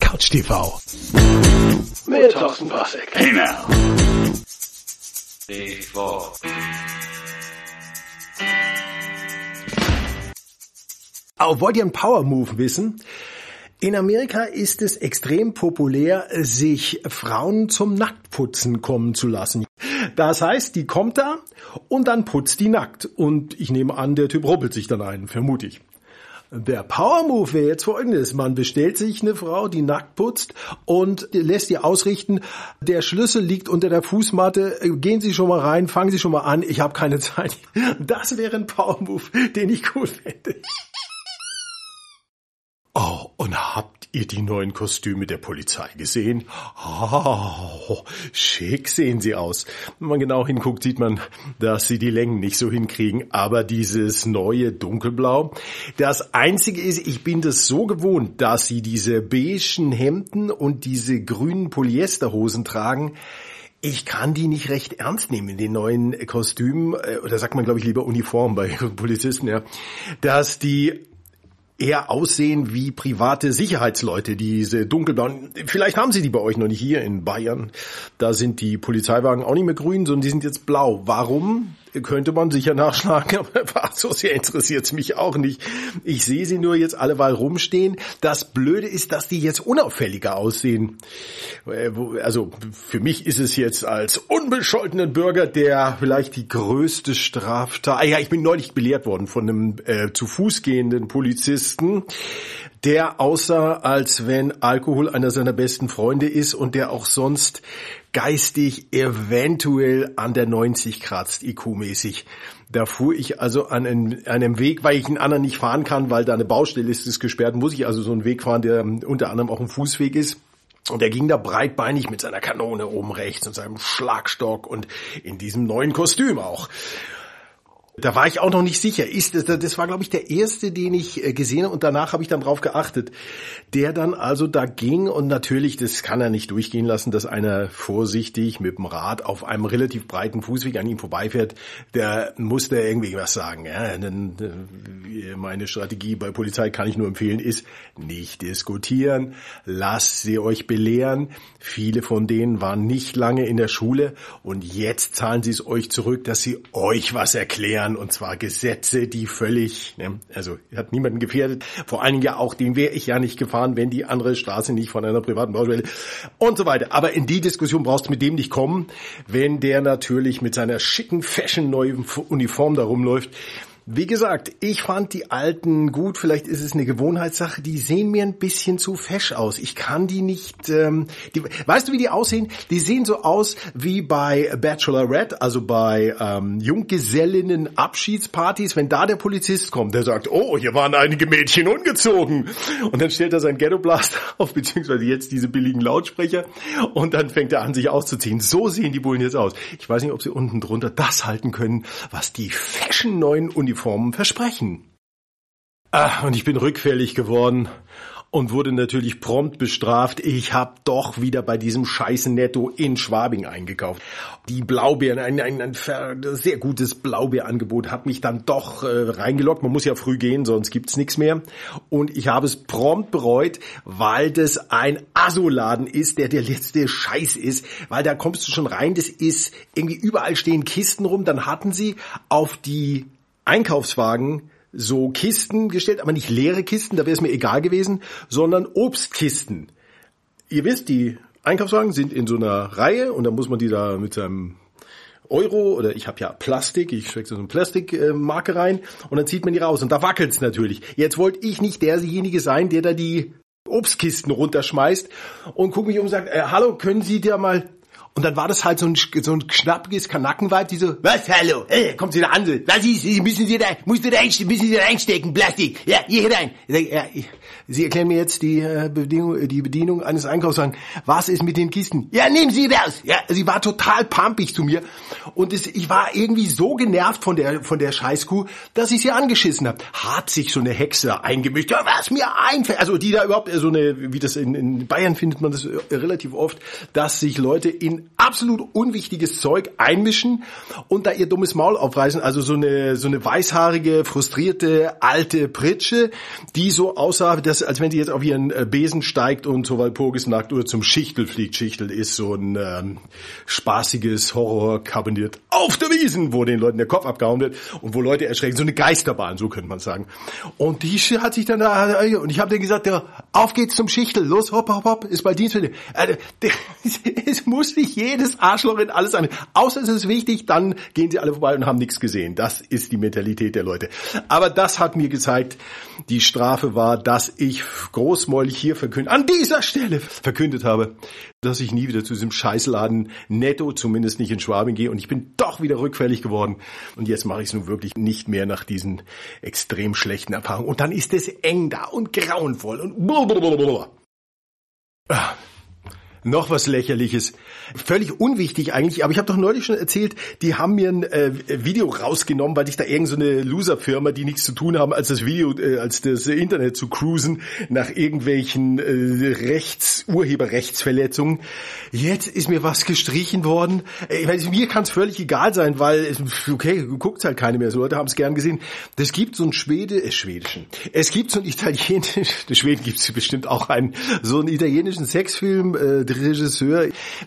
Couch TV. Mit Thorsten Passek. Hey now. D4. Auch wollt ihr einen Power Move wissen? In Amerika ist es extrem populär, sich Frauen zum Nacktputzen kommen zu lassen. Das heißt, die kommt da und dann putzt die nackt. Und ich nehme an, der Typ ruppelt sich dann ein, vermute ich. Der Power Move wäre jetzt folgendes. Man bestellt sich eine Frau, die nackt putzt und lässt ihr ausrichten, der Schlüssel liegt unter der Fußmatte, gehen Sie schon mal rein, fangen Sie schon mal an, ich habe keine Zeit. Das wäre ein Power Move, den ich cool fände. Oh, und habt ihr die neuen Kostüme der Polizei gesehen? Oh, schick sehen sie aus. Wenn man genau hinguckt, sieht man, dass sie die Längen nicht so hinkriegen. Aber dieses neue Dunkelblau, das einzige ist, ich bin das so gewohnt, dass sie diese beigen Hemden und diese grünen Polyesterhosen tragen. Ich kann die nicht recht ernst nehmen in den neuen Kostümen, äh, oder sagt man glaube ich lieber Uniform bei Polizisten, ja, dass die eher aussehen wie private Sicherheitsleute, diese dunkelblauen. Vielleicht haben sie die bei euch noch nicht hier in Bayern. Da sind die Polizeiwagen auch nicht mehr grün, sondern die sind jetzt blau. Warum? Könnte man sicher nachschlagen, aber so sehr interessiert es mich auch nicht. Ich sehe sie nur jetzt alleweil rumstehen. Das Blöde ist, dass die jetzt unauffälliger aussehen. Äh, also für mich ist es jetzt als unbescholtenen Bürger, der vielleicht die größte Straftat... Ah ja, ich bin neulich belehrt worden von einem äh, zu Fuß gehenden Polizisten, der aussah, als wenn Alkohol einer seiner besten Freunde ist und der auch sonst geistig eventuell an der 90 kratzt, IQ-mäßig. Da fuhr ich also an einem, Weg, weil ich einen anderen nicht fahren kann, weil da eine Baustelle ist, ist gesperrt, muss ich also so einen Weg fahren, der unter anderem auch ein Fußweg ist. Und er ging da breitbeinig mit seiner Kanone oben rechts und seinem Schlagstock und in diesem neuen Kostüm auch. Da war ich auch noch nicht sicher. Ist das, war, glaube ich, der erste, den ich äh, gesehen habe und danach habe ich dann drauf geachtet. Der dann also da ging und natürlich, das kann er nicht durchgehen lassen, dass einer vorsichtig mit dem Rad auf einem relativ breiten Fußweg an ihm vorbeifährt. Der musste irgendwie was sagen. Ja, äh, meine Strategie bei Polizei kann ich nur empfehlen, ist nicht diskutieren. Lasst sie euch belehren. Viele von denen waren nicht lange in der Schule und jetzt zahlen sie es euch zurück, dass sie euch was erklären Jahren und zwar Gesetze, die völlig, ne, also hat niemanden gefährdet, vor allen Dingen ja auch, den wäre ich ja nicht gefahren, wenn die andere Straße nicht von einer privaten Baustelle und so weiter. Aber in die Diskussion brauchst du mit dem nicht kommen, wenn der natürlich mit seiner schicken Fashion neuen Uniform da rumläuft wie gesagt, ich fand die alten gut, vielleicht ist es eine Gewohnheitssache, die sehen mir ein bisschen zu fesch aus. Ich kann die nicht, ähm, die, weißt du, wie die aussehen? Die sehen so aus wie bei Bachelorette, also bei ähm, Junggesellinnen Abschiedspartys, wenn da der Polizist kommt, der sagt, oh, hier waren einige Mädchen ungezogen. Und dann stellt er sein Ghetto Blast auf, beziehungsweise jetzt diese billigen Lautsprecher und dann fängt er an, sich auszuziehen. So sehen die Bullen jetzt aus. Ich weiß nicht, ob sie unten drunter das halten können, was die fashion neuen Uniformen Uniformen versprechen. Ah, und ich bin rückfällig geworden und wurde natürlich prompt bestraft. Ich habe doch wieder bei diesem scheißen Netto in Schwabing eingekauft. Die Blaubeeren, ein, ein, ein sehr gutes Blaubeerangebot hat mich dann doch äh, reingelockt. Man muss ja früh gehen, sonst gibt's nichts mehr. Und ich habe es prompt bereut, weil das ein Asoladen ist, der der letzte Scheiß ist. Weil da kommst du schon rein, das ist irgendwie überall stehen Kisten rum. Dann hatten sie auf die Einkaufswagen so Kisten gestellt, aber nicht leere Kisten, da wäre es mir egal gewesen, sondern Obstkisten. Ihr wisst, die Einkaufswagen sind in so einer Reihe und dann muss man die da mit seinem Euro oder ich habe ja Plastik, ich stecke so eine Plastikmarke rein und dann zieht man die raus und da wackelt's natürlich. Jetzt wollte ich nicht derjenige sein, der da die Obstkisten runterschmeißt und gucke mich um und sagt, äh, hallo, können Sie da mal und dann war das halt so ein, so ein schnappiges Kanackenweib, die so, was, hallo, hey, kommt sie da an, was ist, müssen Sie da, musst du da einstecken, müssen Sie da einstecken, Plastik, ja, hier rein. Ja, Sie erklären mir jetzt die, äh, Bedienung, die Bedienung eines Einkaufswagens. Was ist mit den Kisten? Ja, nehmen Sie das! Ja, sie war total pampig zu mir. Und es, ich war irgendwie so genervt von der, von der Scheißkuh, dass ich sie angeschissen habe. Hat sich so eine Hexe eingemischt. Ja, was mir einfällt. Also die da überhaupt, so eine, wie das in, in Bayern findet man das relativ oft, dass sich Leute in absolut unwichtiges Zeug einmischen und da ihr dummes Maul aufreißen. Also so eine, so eine weißhaarige, frustrierte, alte Pritsche, die so aussah, dass, als wenn sie jetzt auf ihren äh, Besen steigt und so Walpurgisnacht oder zum Schichtel fliegt. Schichtel ist so ein ähm, spaßiges Horror-Kabinett auf der Wiesen, wo den Leuten der Kopf abgehauen wird und wo Leute erschrecken. So eine Geisterbahn, so könnte man sagen. Und die hat sich dann da, und ich habe denen gesagt, ja, auf geht's zum Schichtel, los, hopp, hopp, hopp, ist bei Dienst. Also, es muss nicht jedes Arschloch in alles an. Außer es ist wichtig, dann gehen sie alle vorbei und haben nichts gesehen. Das ist die Mentalität der Leute. Aber das hat mir gezeigt, die Strafe war, dass ich großmäulig hier verkündet, an dieser Stelle verkündet habe, dass ich nie wieder zu diesem Scheißladen netto, zumindest nicht in Schwabing gehe. Und ich bin doch wieder rückfällig geworden. Und jetzt mache ich es nun wirklich nicht mehr nach diesen extrem schlechten Erfahrungen. Und dann ist es eng da und grauenvoll und blablabla. Ah. Noch was lächerliches. Völlig unwichtig eigentlich, aber ich habe doch neulich schon erzählt, die haben mir ein äh, Video rausgenommen, weil ich da irgendeine so Loser-Firma, die nichts zu tun haben, als das Video, äh, als das Internet zu cruisen, nach irgendwelchen äh, Rechts, Urheberrechtsverletzungen. Jetzt ist mir was gestrichen worden. Ich weiß, mir kann es völlig egal sein, weil, okay, guckt halt keine mehr. So Leute haben es gern gesehen. Das gibt so ein Schwede, äh, schwedischen. Es gibt so ein italienischen, Schweden gibt es bestimmt auch einen, so einen italienischen Sexfilm, äh, Regisseur,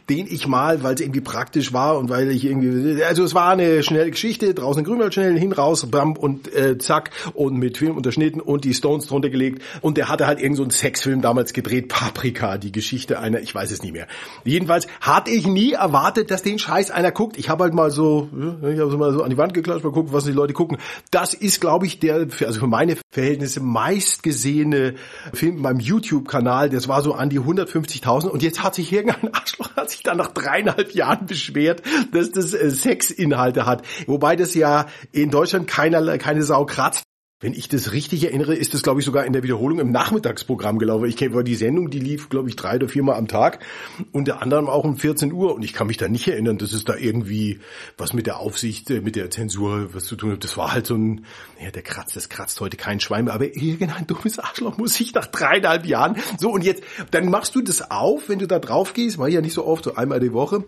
den ich mal, weil es irgendwie praktisch war und weil ich irgendwie, also es war eine schnelle Geschichte, draußen Grünwald schnell hin, raus, bam und äh, zack und mit Film unterschnitten und die Stones drunter gelegt und der hatte halt irgend so Sexfilm damals gedreht, Paprika, die Geschichte einer, ich weiß es nicht mehr. Jedenfalls hatte ich nie erwartet, dass den Scheiß einer guckt. Ich habe halt mal so, ich habe so mal so an die Wand geklatscht, mal gucken, was die Leute gucken. Das ist, glaube ich, der, also für meine Verhältnisse meistgesehene Film beim YouTube-Kanal. Das war so an die 150.000 und jetzt hat hat sich irgendein Arschloch hat sich dann nach dreieinhalb Jahren beschwert, dass das äh, Sexinhalte hat. Wobei das ja in Deutschland keiner, keine Sau kratzt. Wenn ich das richtig erinnere, ist das, glaube ich, sogar in der Wiederholung im Nachmittagsprogramm gelaufen. Ich kenne die Sendung, die lief, glaube ich, drei oder viermal am Tag, unter anderem auch um 14 Uhr. Und ich kann mich da nicht erinnern, dass es da irgendwie was mit der Aufsicht, äh, mit der Zensur was zu tun hat. Das war halt so ein, ja, der kratzt, das kratzt heute kein Schwein mehr. Aber irgendein dummes Arschloch muss ich nach dreieinhalb Jahren, so und jetzt, dann machst du das auf, wenn du da drauf gehst, war ja nicht so oft, so einmal die Woche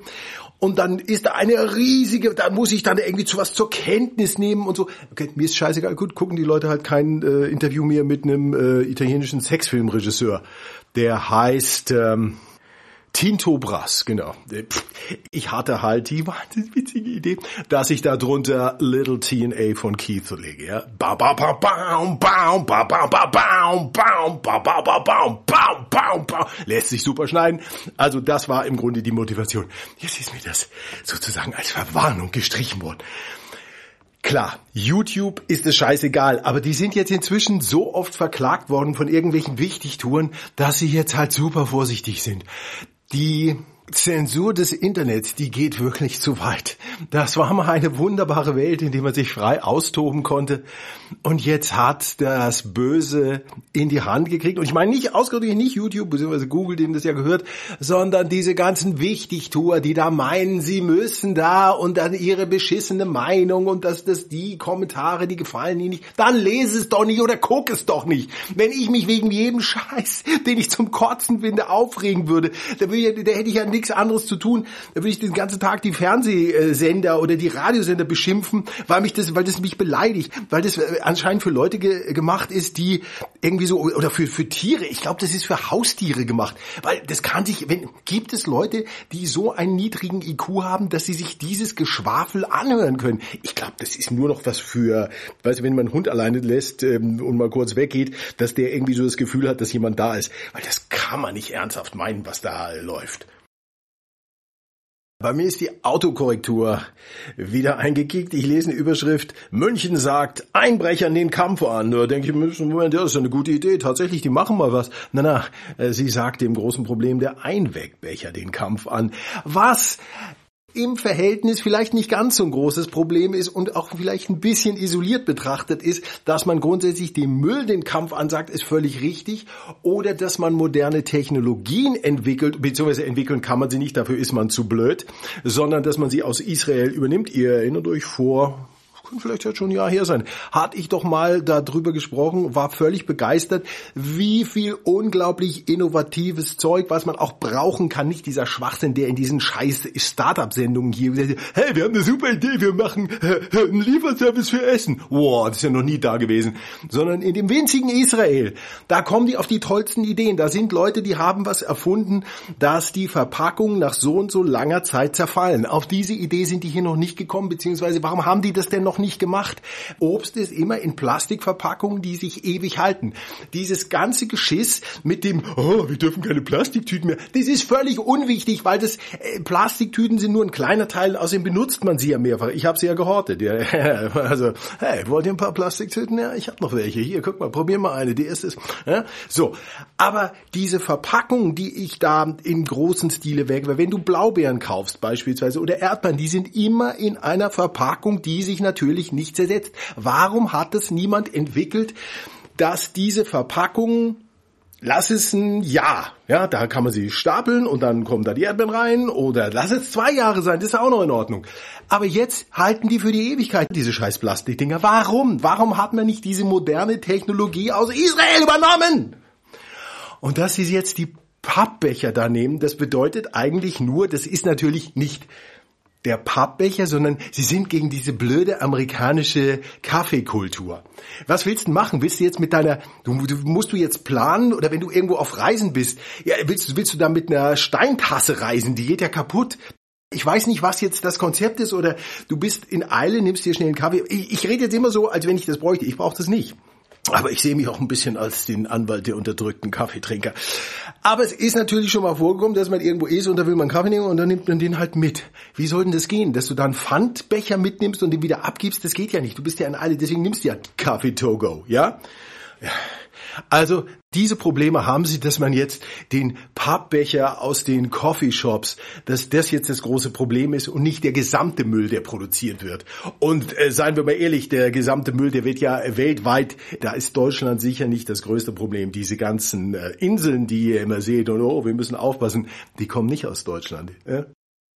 und dann ist da eine riesige, da muss ich dann irgendwie zu was zur Kenntnis nehmen und so. Okay, mir ist scheißegal, gut, gucken die Leute halt kein äh, Interview mehr mit einem äh, italienischen Sexfilmregisseur. Der heißt ähm, Tinto Brass, genau. Ich hatte halt die wahnsinnig witzige Idee, dass ich da drunter Little TNA von Keith lege, ja. Ba ba ba baum baum ba ba ba baum baum ba ba ba baum baum baum baum. Lässt sich super schneiden. Also das war im Grunde die Motivation. Jetzt ist mir das sozusagen als Verwarnung gestrichen worden. Klar, YouTube ist es scheißegal, aber die sind jetzt inzwischen so oft verklagt worden von irgendwelchen Wichtigtouren, dass sie jetzt halt super vorsichtig sind. Die Zensur des Internets, die geht wirklich zu weit. Das war mal eine wunderbare Welt, in der man sich frei austoben konnte. Und jetzt hat das Böse in die Hand gekriegt. Und ich meine nicht ausgerechnet nicht YouTube bzw. Google, dem das ja gehört, sondern diese ganzen Wichtigtour, die da meinen, sie müssen da und dann ihre beschissene Meinung und dass das die Kommentare, die gefallen ihnen nicht. Dann lese es doch nicht oder guck es doch nicht. Wenn ich mich wegen jedem Scheiß, den ich zum Kotzen finde, aufregen würde, da, würde ich, da hätte ich ja nichts anderes zu tun. Da würde ich den ganzen Tag die Fernsehsender oder die Radiosender beschimpfen, weil mich das, weil das mich beleidigt, weil das äh, anscheinend für Leute ge gemacht ist, die irgendwie so oder für für Tiere. Ich glaube, das ist für Haustiere gemacht, weil das kann sich, wenn gibt es Leute, die so einen niedrigen IQ haben, dass sie sich dieses Geschwafel anhören können. Ich glaube, das ist nur noch was für, weißt du, wenn man einen Hund alleine lässt ähm, und mal kurz weggeht, dass der irgendwie so das Gefühl hat, dass jemand da ist, weil das kann man nicht ernsthaft meinen, was da läuft. Bei mir ist die Autokorrektur wieder eingekickt. Ich lese eine Überschrift. München sagt Einbrechern den Kampf an. Da denke ich, Moment, das ist eine gute Idee. Tatsächlich, die machen mal was. Na, na, äh, sie sagt dem großen Problem der Einwegbecher den Kampf an. Was im Verhältnis vielleicht nicht ganz so ein großes Problem ist und auch vielleicht ein bisschen isoliert betrachtet ist, dass man grundsätzlich dem Müll den Kampf ansagt, ist völlig richtig. Oder dass man moderne Technologien entwickelt, beziehungsweise entwickeln kann man sie nicht, dafür ist man zu blöd, sondern dass man sie aus Israel übernimmt. Ihr erinnert euch vor kann vielleicht jetzt schon ein Jahr her sein, hatte ich doch mal darüber gesprochen, war völlig begeistert, wie viel unglaublich innovatives Zeug, was man auch brauchen kann, nicht dieser Schwachsinn, der in diesen scheiß Startup-Sendungen hier, hey, wir haben eine super Idee, wir machen äh, einen Lieferservice für Essen. Wow, das ist ja noch nie da gewesen. Sondern in dem winzigen Israel, da kommen die auf die tollsten Ideen. Da sind Leute, die haben was erfunden, dass die Verpackungen nach so und so langer Zeit zerfallen. Auf diese Idee sind die hier noch nicht gekommen, beziehungsweise warum haben die das denn noch noch nicht gemacht. Obst ist immer in Plastikverpackungen, die sich ewig halten. Dieses ganze Geschiss mit dem, oh, wir dürfen keine Plastiktüten mehr, das ist völlig unwichtig, weil das äh, Plastiktüten sind nur ein kleiner Teil, außerdem benutzt man sie ja mehrfach. Ich habe sie ja gehortet. Ja. Also, hey, wollt ihr ein paar Plastiktüten? Ja, ich habe noch welche. Hier, guck mal, probier mal eine. Die ist, ja. so. Aber diese Verpackungen, die ich da im großen Stile wegwerfe, wenn du Blaubeeren kaufst beispielsweise oder Erdbeeren, die sind immer in einer Verpackung, die sich natürlich natürlich nicht zersetzt. Warum hat es niemand entwickelt, dass diese Verpackungen Lass es ein Jahr, ja, da kann man sie stapeln und dann kommen da die Erdbeeren rein oder lass es zwei Jahre sein, das ist auch noch in Ordnung. Aber jetzt halten die für die Ewigkeit diese scheiß Plastikdinger. Warum? Warum hat man nicht diese moderne Technologie aus Israel übernommen? Und dass sie jetzt die Pappbecher da nehmen, das bedeutet eigentlich nur, das ist natürlich nicht der Pappbecher, sondern sie sind gegen diese blöde amerikanische Kaffeekultur. Was willst du machen? Willst du jetzt mit deiner, du, du, musst du jetzt planen oder wenn du irgendwo auf Reisen bist, ja, willst, willst du da mit einer Steintasse reisen? Die geht ja kaputt. Ich weiß nicht, was jetzt das Konzept ist oder du bist in Eile, nimmst dir schnell einen Kaffee. Ich, ich rede jetzt immer so, als wenn ich das bräuchte. Ich brauche das nicht. Aber ich sehe mich auch ein bisschen als den Anwalt der unterdrückten Kaffeetrinker. Aber es ist natürlich schon mal vorgekommen, dass man irgendwo ist und da will man Kaffee nehmen und dann nimmt man den halt mit. Wie soll denn das gehen? Dass du dann Pfandbecher mitnimmst und den wieder abgibst, das geht ja nicht. Du bist ja in alle, deswegen nimmst du ja Kaffee to go, ja? ja. Also diese Probleme haben sie, dass man jetzt den Pappbecher aus den Coffeeshops, dass das jetzt das große Problem ist und nicht der gesamte Müll, der produziert wird. Und äh, seien wir mal ehrlich, der gesamte Müll, der wird ja weltweit, da ist Deutschland sicher nicht das größte Problem. Diese ganzen äh, Inseln, die ihr immer seht und oh, wir müssen aufpassen, die kommen nicht aus Deutschland. Ja?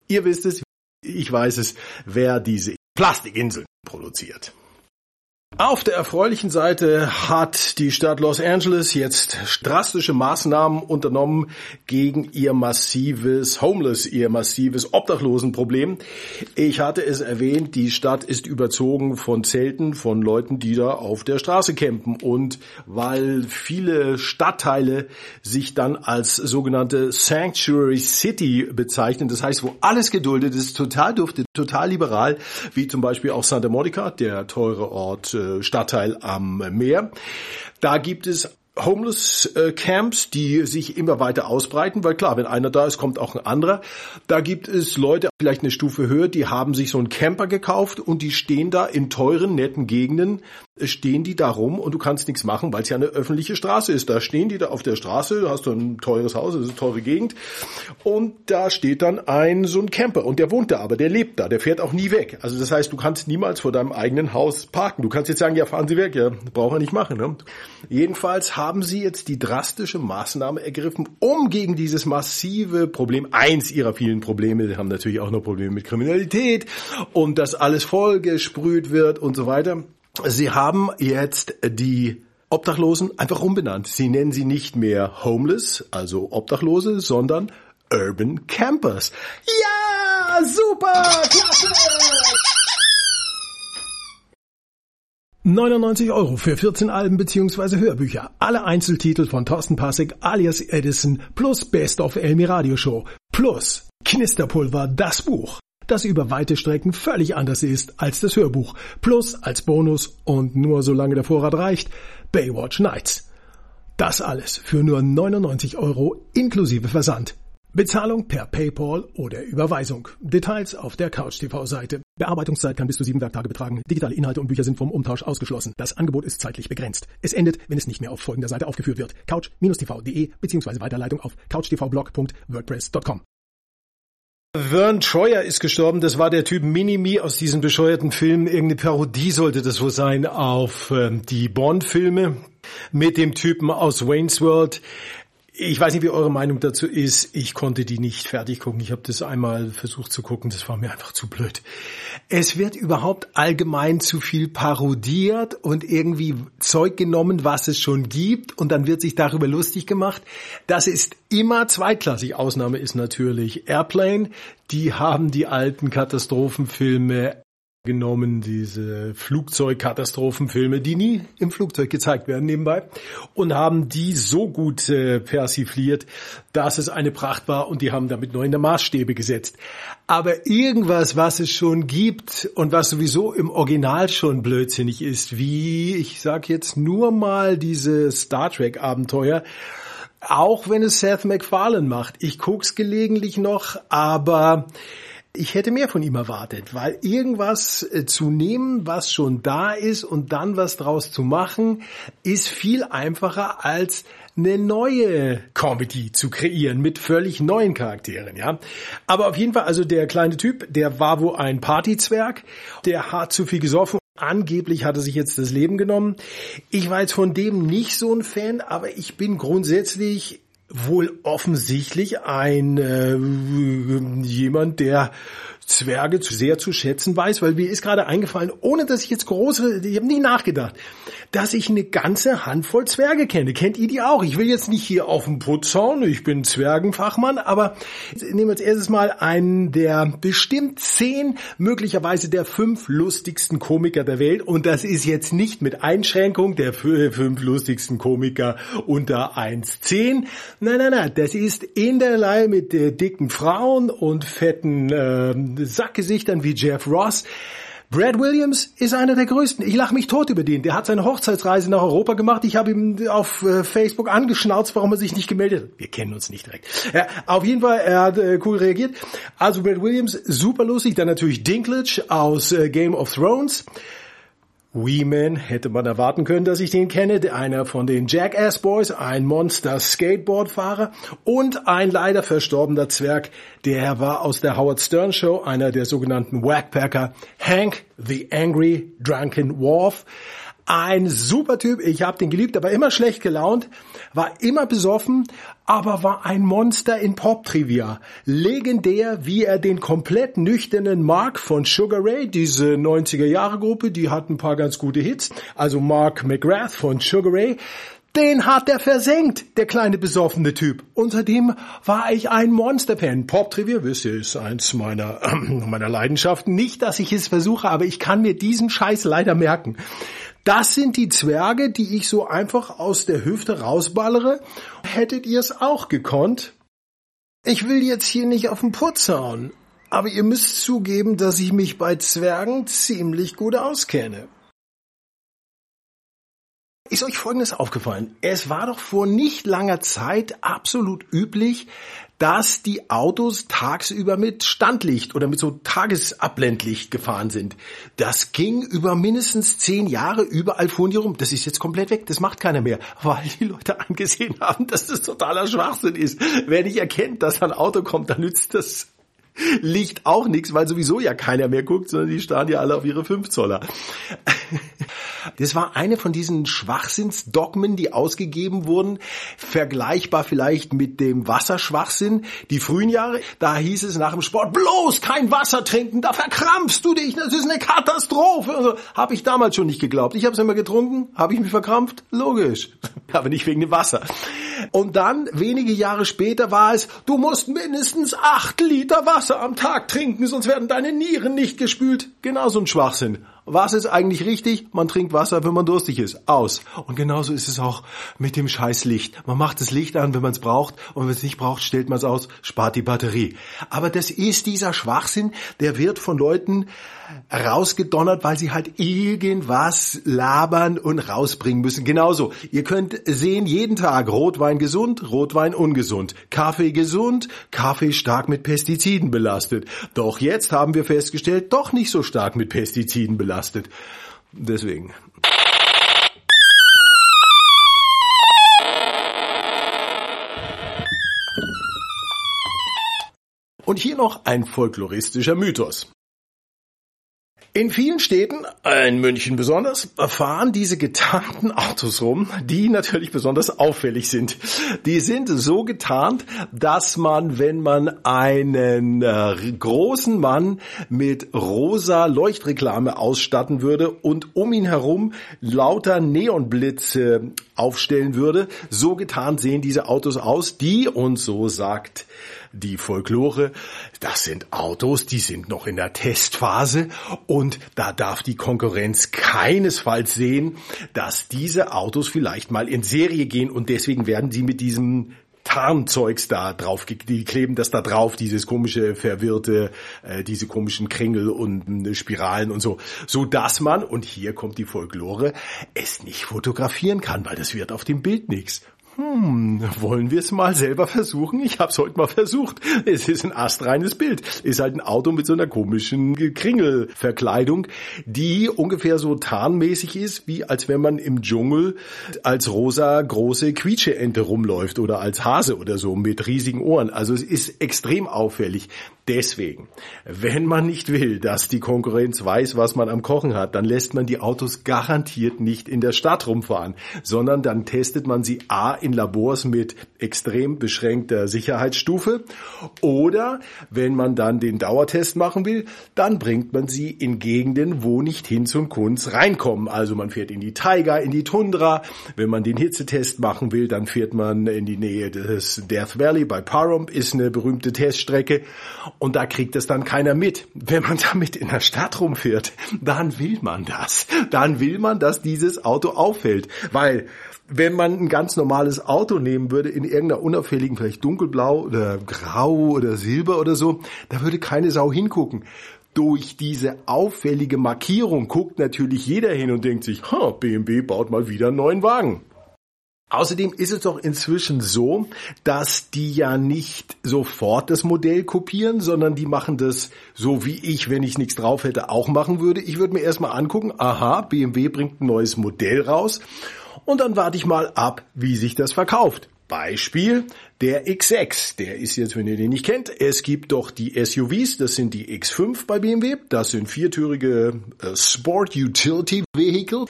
Ihr wisst es, ich weiß es, wer diese Plastikinseln produziert. Auf der erfreulichen Seite hat die Stadt Los Angeles jetzt drastische Maßnahmen unternommen gegen ihr massives Homeless, ihr massives Obdachlosenproblem. Ich hatte es erwähnt, die Stadt ist überzogen von Zelten von Leuten, die da auf der Straße campen. Und weil viele Stadtteile sich dann als sogenannte Sanctuary City bezeichnen, das heißt, wo alles geduldet ist, total duftet, total liberal, wie zum Beispiel auch Santa Monica, der teure Ort äh, Stadtteil am Meer. Da gibt es Homeless äh, Camps, die sich immer weiter ausbreiten, weil klar, wenn einer da ist, kommt auch ein anderer. Da gibt es Leute, vielleicht eine Stufe höher, die haben sich so einen Camper gekauft und die stehen da in teuren, netten Gegenden, äh, stehen die da rum und du kannst nichts machen, weil es ja eine öffentliche Straße ist. Da stehen die da auf der Straße, hast du ein teures Haus, das ist eine teure Gegend und da steht dann ein so ein Camper und der wohnt da, aber der lebt da, der fährt auch nie weg. Also das heißt, du kannst niemals vor deinem eigenen Haus parken. Du kannst jetzt sagen, ja, fahren Sie weg, ja, braucht er nicht machen. Ne? Jedenfalls haben haben Sie jetzt die drastische Maßnahme ergriffen, um gegen dieses massive Problem, eins Ihrer vielen Probleme, Sie haben natürlich auch noch Probleme mit Kriminalität und dass alles vollgesprüht wird und so weiter. Sie haben jetzt die Obdachlosen einfach umbenannt. Sie nennen sie nicht mehr Homeless, also Obdachlose, sondern Urban Campers. Ja, super, klasse! 99 Euro für 14 Alben bzw. Hörbücher. Alle Einzeltitel von Thorsten Passig alias Edison plus Best of Elmi Radio Show plus Knisterpulver das Buch, das über weite Strecken völlig anders ist als das Hörbuch. Plus als Bonus und nur solange der Vorrat reicht Baywatch Nights. Das alles für nur 99 Euro inklusive Versand. Bezahlung per PayPal oder Überweisung. Details auf der CouchTV-Seite. Bearbeitungszeit kann bis zu sieben Werktage betragen. Digitale Inhalte und Bücher sind vom Umtausch ausgeschlossen. Das Angebot ist zeitlich begrenzt. Es endet, wenn es nicht mehr auf folgender Seite aufgeführt wird. couch-tv.de bzw. Weiterleitung auf couchtvblog.wordpress.com. Vern Troyer ist gestorben. Das war der Typ Minimi aus diesen bescheuerten Filmen. Irgendeine Parodie sollte das wohl sein auf ähm, die Bond-Filme mit dem Typen aus Wayne's World. Ich weiß nicht, wie eure Meinung dazu ist. Ich konnte die nicht fertig gucken. Ich habe das einmal versucht zu gucken. Das war mir einfach zu blöd. Es wird überhaupt allgemein zu viel parodiert und irgendwie Zeug genommen, was es schon gibt. Und dann wird sich darüber lustig gemacht. Das ist immer zweitklassig. Ausnahme ist natürlich Airplane. Die haben die alten Katastrophenfilme genommen, diese Flugzeugkatastrophenfilme, die nie im Flugzeug gezeigt werden nebenbei, und haben die so gut äh, persifliert, dass es eine Pracht war und die haben damit neue Maßstäbe gesetzt. Aber irgendwas, was es schon gibt und was sowieso im Original schon blödsinnig ist, wie, ich sag jetzt nur mal diese Star Trek Abenteuer, auch wenn es Seth MacFarlane macht. Ich guck's gelegentlich noch, aber ich hätte mehr von ihm erwartet, weil irgendwas äh, zu nehmen, was schon da ist und dann was draus zu machen, ist viel einfacher als eine neue Comedy zu kreieren mit völlig neuen Charakteren, ja. Aber auf jeden Fall, also der kleine Typ, der war wohl ein Partyzwerg, der hat zu viel gesoffen Angeblich hat er sich jetzt das Leben genommen. Ich war jetzt von dem nicht so ein Fan, aber ich bin grundsätzlich wohl offensichtlich ein äh, jemand, der Zwerge sehr zu schätzen weiß, weil mir ist gerade eingefallen, ohne dass ich jetzt große, ich habe nie nachgedacht, dass ich eine ganze Handvoll Zwerge kenne. Kennt ihr die auch? Ich will jetzt nicht hier auf dem Putz hauen, ich bin Zwergenfachmann, aber nehmen wir als erstes mal einen der bestimmt zehn, möglicherweise der fünf lustigsten Komiker der Welt und das ist jetzt nicht mit Einschränkung der fünf lustigsten Komiker unter 1,10. Nein, nein, nein, das ist in der Leihe mit äh, dicken Frauen und fetten äh, Sackgesichtern wie Jeff Ross. Brad Williams ist einer der größten. Ich lache mich tot über den. Der hat seine Hochzeitsreise nach Europa gemacht. Ich habe ihm auf äh, Facebook angeschnauzt, warum er sich nicht gemeldet hat. Wir kennen uns nicht direkt. Ja, auf jeden Fall, er hat äh, cool reagiert. Also Brad Williams, super lustig. Dann natürlich Dinklage aus äh, Game of Thrones. Weeman hätte man erwarten können, dass ich den kenne. Einer von den Jackass Boys, ein Monster Skateboardfahrer und ein leider verstorbener Zwerg, der war aus der Howard Stern Show, einer der sogenannten Whackpacker, Hank the Angry Drunken Wolf. Ein super Typ, ich habe den geliebt, aber immer schlecht gelaunt, war immer besoffen, aber war ein Monster in Pop-Trivia. Legendär, wie er den komplett nüchternen Mark von Sugar Ray, diese 90er-Jahre-Gruppe, die hat ein paar ganz gute Hits, also Mark McGrath von Sugar Ray, den hat er versenkt, der kleine besoffene Typ. Unter war ich ein Monsterpan. Pop-Trivia, wisst ihr, ist eins meiner, äh, meiner Leidenschaften. Nicht, dass ich es versuche, aber ich kann mir diesen Scheiß leider merken. Das sind die Zwerge, die ich so einfach aus der Hüfte rausballere. Hättet ihr es auch gekonnt? Ich will jetzt hier nicht auf den Putz hauen, aber ihr müsst zugeben, dass ich mich bei Zwergen ziemlich gut auskenne. Ist euch Folgendes aufgefallen? Es war doch vor nicht langer Zeit absolut üblich, dass die Autos tagsüber mit Standlicht oder mit so Tagesabblendlicht gefahren sind. Das ging über mindestens zehn Jahre überall fuhren die rum. Das ist jetzt komplett weg, das macht keiner mehr, weil die Leute angesehen haben, dass das totaler Schwachsinn ist. Wer nicht erkennt, dass ein Auto kommt, dann nützt das Licht auch nichts, weil sowieso ja keiner mehr guckt, sondern die starren ja alle auf ihre 5 Zoller. Das war eine von diesen Schwachsinnsdogmen, die ausgegeben wurden, vergleichbar vielleicht mit dem Wasserschwachsinn. Die frühen Jahre, da hieß es nach dem Sport, bloß kein Wasser trinken, da verkrampfst du dich, das ist eine Katastrophe. Also, habe ich damals schon nicht geglaubt. Ich habe es immer getrunken, habe ich mich verkrampft? Logisch, aber nicht wegen dem Wasser. Und dann, wenige Jahre später war es, du musst mindestens acht Liter Wasser am Tag trinken, sonst werden deine Nieren nicht gespült. Genauso ein Schwachsinn. Was ist eigentlich richtig? Man trinkt Wasser, wenn man durstig ist. Aus. Und genauso ist es auch mit dem Scheißlicht. Man macht das Licht an, wenn man es braucht. Und wenn es nicht braucht, stellt man es aus, spart die Batterie. Aber das ist dieser Schwachsinn, der wird von Leuten rausgedonnert, weil sie halt irgendwas labern und rausbringen müssen. Genauso. Ihr könnt sehen, jeden Tag Rotwein gesund, Rotwein ungesund. Kaffee gesund, Kaffee stark mit Pestiziden belastet. Doch jetzt haben wir festgestellt, doch nicht so stark mit Pestiziden belastet. Deswegen. Und hier noch ein folkloristischer Mythos. In vielen Städten, in München besonders, fahren diese getarnten Autos rum, die natürlich besonders auffällig sind. Die sind so getarnt, dass man, wenn man einen äh, großen Mann mit rosa Leuchtreklame ausstatten würde und um ihn herum lauter Neonblitze aufstellen würde, so getarnt sehen diese Autos aus, die, und so sagt die Folklore, das sind Autos, die sind noch in der Testphase. Und da darf die Konkurrenz keinesfalls sehen, dass diese Autos vielleicht mal in Serie gehen und deswegen werden sie mit diesem Tarnzeugs da drauf, die kleben das da drauf, dieses komische verwirrte, äh, diese komischen Kringel und äh, Spiralen und so, so dass man und hier kommt die Folklore es nicht fotografieren kann, weil das wird auf dem Bild nichts. Hm, wollen wir es mal selber versuchen? Ich habe es heute mal versucht. Es ist ein astreines Bild. Ist halt ein Auto mit so einer komischen Kringelverkleidung, die ungefähr so tarnmäßig ist, wie als wenn man im Dschungel als rosa große Quietscheente rumläuft oder als Hase oder so mit riesigen Ohren. Also es ist extrem auffällig. Deswegen, wenn man nicht will, dass die Konkurrenz weiß, was man am Kochen hat, dann lässt man die Autos garantiert nicht in der Stadt rumfahren, sondern dann testet man sie A in Labors mit extrem beschränkter Sicherheitsstufe oder wenn man dann den Dauertest machen will, dann bringt man sie in Gegenden, wo nicht Hinz und Kunz reinkommen. Also man fährt in die Taiga, in die Tundra. Wenn man den Hitzetest machen will, dann fährt man in die Nähe des Death Valley bei Pahrump, ist eine berühmte Teststrecke und da kriegt es dann keiner mit. Wenn man damit in der Stadt rumfährt, dann will man das. Dann will man, dass dieses Auto auffällt. Weil wenn man ein ganz normales Auto nehmen würde, in irgendeiner unauffälligen, vielleicht dunkelblau oder grau oder silber oder so, da würde keine Sau hingucken. Durch diese auffällige Markierung guckt natürlich jeder hin und denkt sich, ha, BMW baut mal wieder einen neuen Wagen. Außerdem ist es doch inzwischen so, dass die ja nicht sofort das Modell kopieren, sondern die machen das so wie ich, wenn ich nichts drauf hätte, auch machen würde. Ich würde mir erstmal angucken, aha, BMW bringt ein neues Modell raus und dann warte ich mal ab, wie sich das verkauft. Beispiel der X6. Der ist jetzt, wenn ihr den nicht kennt, es gibt doch die SUVs, das sind die X5 bei BMW, das sind viertürige äh, Sport Utility Vehicle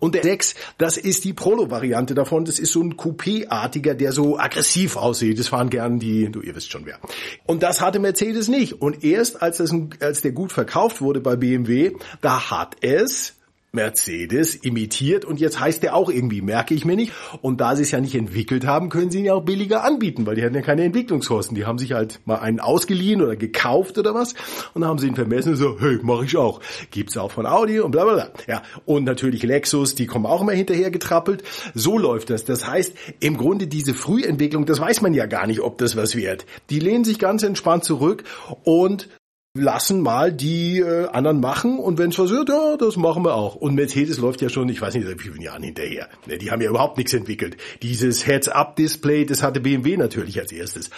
und der 6, das ist die Prolo-Variante davon, das ist so ein Coupé-artiger, der so aggressiv aussieht. Das fahren gern die, du ihr wisst schon wer. Und das hatte Mercedes nicht und erst als das als der gut verkauft wurde bei BMW, da hat es Mercedes imitiert und jetzt heißt der auch irgendwie, merke ich mir nicht. Und da sie es ja nicht entwickelt haben, können sie ihn ja auch billiger anbieten, weil die hatten ja keine Entwicklungskosten. Die haben sich halt mal einen ausgeliehen oder gekauft oder was und haben sie ihn vermessen und so, hey, mache ich auch. Gibt's auch von Audi und bla bla bla. Ja, und natürlich Lexus, die kommen auch immer hinterher getrappelt. So läuft das. Das heißt, im Grunde diese Frühentwicklung, das weiß man ja gar nicht, ob das was wird. Die lehnen sich ganz entspannt zurück und lassen mal die äh, anderen machen und wenn es was wird, ja, das machen wir auch. Und Mercedes läuft ja schon, ich weiß nicht, seit wie vielen Jahren hinterher. Ne, die haben ja überhaupt nichts entwickelt. Dieses Heads-Up-Display, das hatte BMW natürlich als erstes.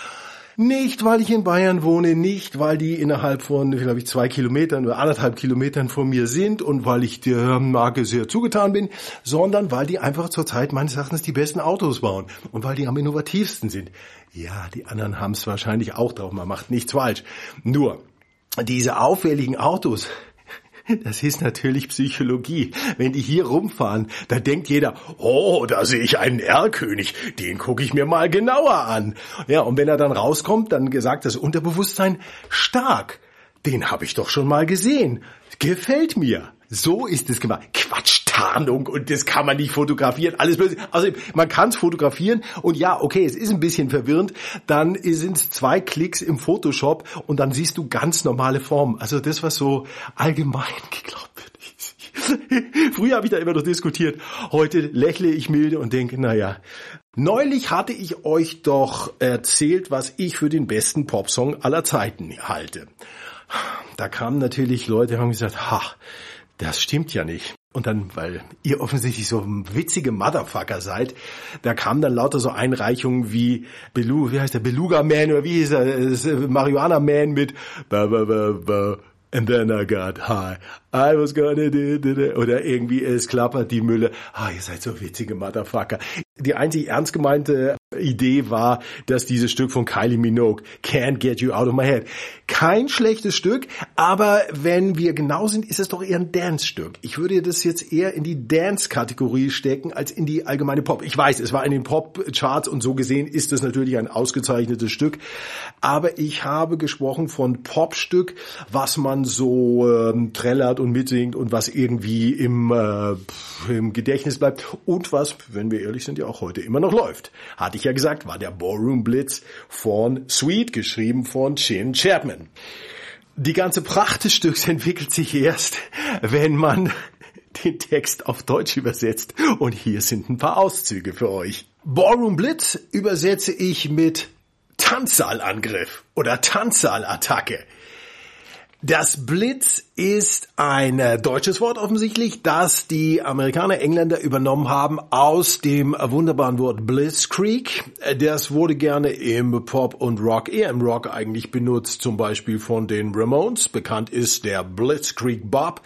Nicht, weil ich in Bayern wohne, nicht, weil die innerhalb von, glaube ich, zwei Kilometern oder anderthalb Kilometern von mir sind und weil ich der Marke sehr zugetan bin, sondern weil die einfach zurzeit meines Erachtens die besten Autos bauen und weil die am innovativsten sind. Ja, die anderen haben es wahrscheinlich auch drauf, man macht nichts falsch. Nur, diese auffälligen Autos, das ist natürlich Psychologie. Wenn die hier rumfahren, da denkt jeder, oh, da sehe ich einen Erlkönig, den gucke ich mir mal genauer an. Ja, und wenn er dann rauskommt, dann gesagt das Unterbewusstsein, stark, den habe ich doch schon mal gesehen. Gefällt mir. So ist es gemacht. Quatsch, Tarnung und das kann man nicht fotografieren. Alles böse. Also man kann es fotografieren und ja, okay, es ist ein bisschen verwirrend. Dann sind zwei Klicks im Photoshop und dann siehst du ganz normale Formen. Also das, was so allgemein geglaubt wird. Früher habe ich da immer noch diskutiert. Heute lächle ich milde und denke, naja. Neulich hatte ich euch doch erzählt, was ich für den besten Popsong aller Zeiten halte. Da kamen natürlich Leute, haben gesagt, ha, das stimmt ja nicht. Und dann, weil ihr offensichtlich so witzige Motherfucker seid, da kamen dann lauter so Einreichungen wie Belu, wie heißt der Beluga Man oder wie hieß er, Marihuana Man mit ba, ba, ba, ba, And then I got high. I was gonna do, do, do. Oder irgendwie es klappert die Mülle. Ah, ihr seid so witzige Motherfucker. Die einzig ernst gemeinte Idee war, dass dieses Stück von Kylie Minogue, Can't Get You Out of My Head, kein schlechtes Stück, aber wenn wir genau sind, ist es doch eher ein Dance-Stück. Ich würde das jetzt eher in die Dance-Kategorie stecken, als in die allgemeine Pop. Ich weiß, es war in den Pop-Charts und so gesehen ist es natürlich ein ausgezeichnetes Stück, aber ich habe gesprochen von Popstück, was man so ähm, trällert und mitsingt und was irgendwie im, äh, im Gedächtnis bleibt und was, wenn wir ehrlich sind, ja auch heute immer noch läuft. Hatte ich ja gesagt, war der Ballroom Blitz von Sweet, geschrieben von Chin Chapman. Die ganze Pracht des Stücks entwickelt sich erst, wenn man den Text auf Deutsch übersetzt. Und hier sind ein paar Auszüge für euch. Ballroom Blitz übersetze ich mit Tanzsaalangriff oder Tanzsaalattacke. Das Blitz ist ein äh, deutsches Wort offensichtlich, das die Amerikaner, Engländer übernommen haben aus dem wunderbaren Wort Blitzkrieg. Das wurde gerne im Pop und Rock, eher im Rock eigentlich benutzt, zum Beispiel von den Ramones. Bekannt ist der Blitzkrieg Bob.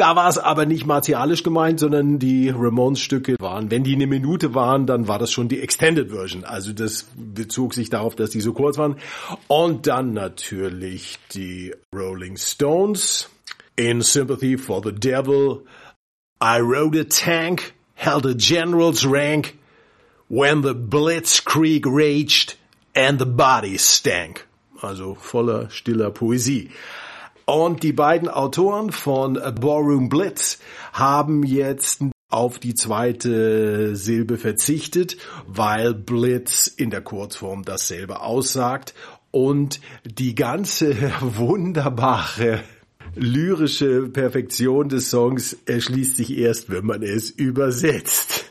Da war es aber nicht martialisch gemeint, sondern die Ramones-Stücke waren, wenn die eine Minute waren, dann war das schon die Extended Version. Also das bezog sich darauf, dass die so kurz waren. Und dann natürlich die Rolling Stones. In Sympathy for the Devil. I rode a tank, held a general's rank. When the Blitzkrieg raged and the bodies stank. Also voller stiller Poesie. Und die beiden Autoren von Ballroom Blitz haben jetzt auf die zweite Silbe verzichtet, weil Blitz in der Kurzform dasselbe aussagt und die ganze wunderbare lyrische Perfektion des Songs erschließt sich erst, wenn man es übersetzt.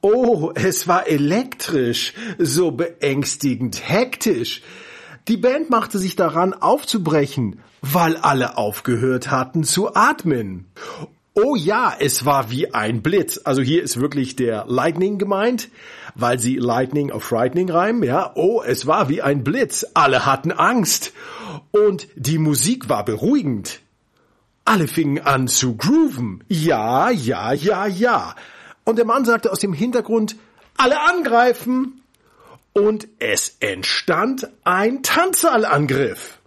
Oh, es war elektrisch, so beängstigend hektisch. Die Band machte sich daran aufzubrechen, weil alle aufgehört hatten zu atmen. Oh ja, es war wie ein Blitz. Also hier ist wirklich der Lightning gemeint, weil sie Lightning auf Frightening reimen, ja. Oh, es war wie ein Blitz. Alle hatten Angst. Und die Musik war beruhigend. Alle fingen an zu grooven. Ja, ja, ja, ja. Und der Mann sagte aus dem Hintergrund, alle angreifen und es entstand ein Tanzsaalangriff.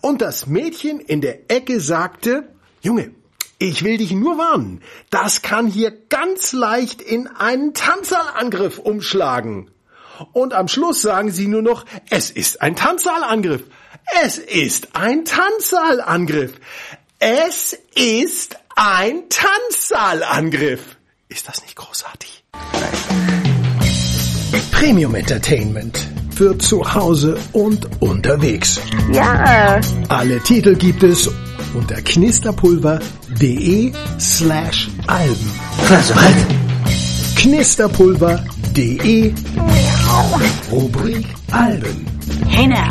Und das Mädchen in der Ecke sagte, Junge, ich will dich nur warnen, das kann hier ganz leicht in einen Tanzsaalangriff umschlagen. Und am Schluss sagen sie nur noch, es ist ein Tanzsaalangriff. Es ist ein Tanzsaalangriff. Es ist ein Tanzsaalangriff. Ist das nicht großartig? Premium Entertainment für zu Hause und unterwegs. Ja. Alle Titel gibt es unter knisterpulver.de slash Alben. Was? Was? Knisterpulver.de Rubrik Alben. Hey now.